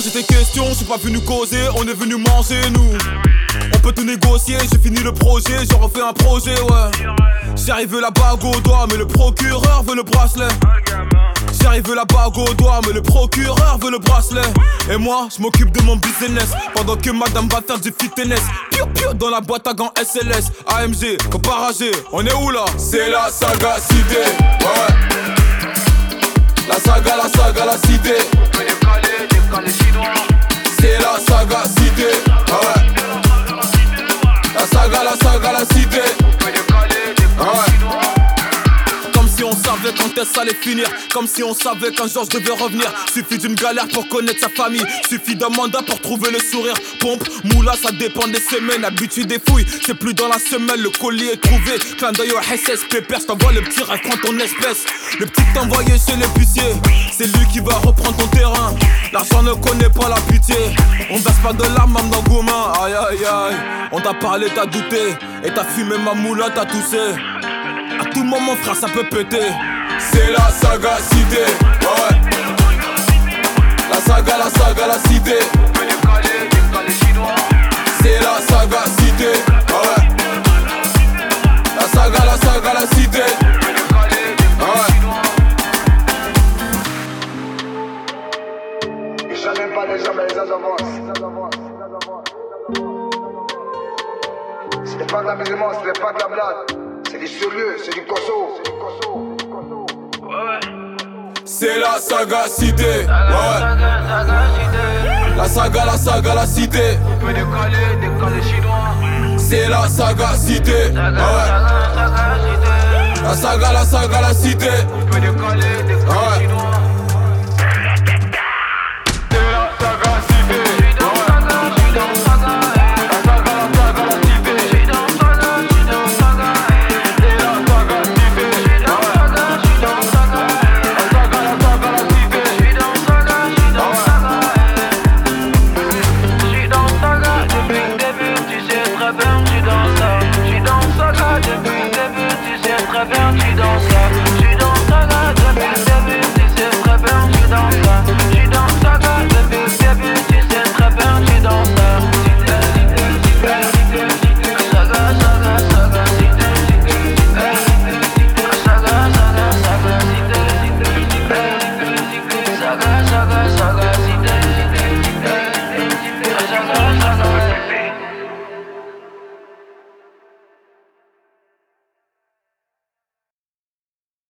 changer tes questions, je suis pas venu causer, on est venu manger nous. On peut tout négocier, j'ai fini le projet, j'ai refait un projet, ouais. J'ai arrivé la bague au doigt, mais le procureur veut le bracelet. J'arrive la bague au doigt, mais le procureur veut le bracelet. Et moi, je m'occupe de mon business. Pendant que madame va faire du fitness. Piu piu dans la boîte à gants SLS. AMG, comparager, on est où là? C'est la saga cité. Ouais. La saga, la saga, la cité. Est-ce allait finir. Comme si on savait qu'un jour je devais revenir. Suffit d'une galère pour connaître sa famille. Suffit d'un mandat pour trouver le sourire. Pompe, moula, ça dépend des semaines. Habitude des fouilles, c'est plus dans la semaine. Le colis est trouvé. Clin d'œil au SS, pépère. T'envoies le petit rêve, ton espèce. Le petit envoyé chez l'épicier. C'est lui qui va reprendre ton terrain. L'argent ne connaît pas la pitié. On verse pas de larmes, même dans Goumin. Aïe aïe aïe. On t'a parlé, t'as douté. Et t'as fumé ma moula, t'as toussé. À tout moment, frère, ça peut péter. C'est la saga cité. Ouais. La saga, la saga, la cité. C'est la saga cité. Ouais. La saga, la saga, la cité. Ouais. Jamais pas les les avancent. C'était pas de l'amusement, c'était pas de la blague. C'est du sérieux, c'est du cosso. C'est la saga cité. Ouais. La saga, la saga, la cité. On peut décoller, décoller chinois. C'est la saga cité. Ouais. La saga, la saga, la cité. On peut chinois. saga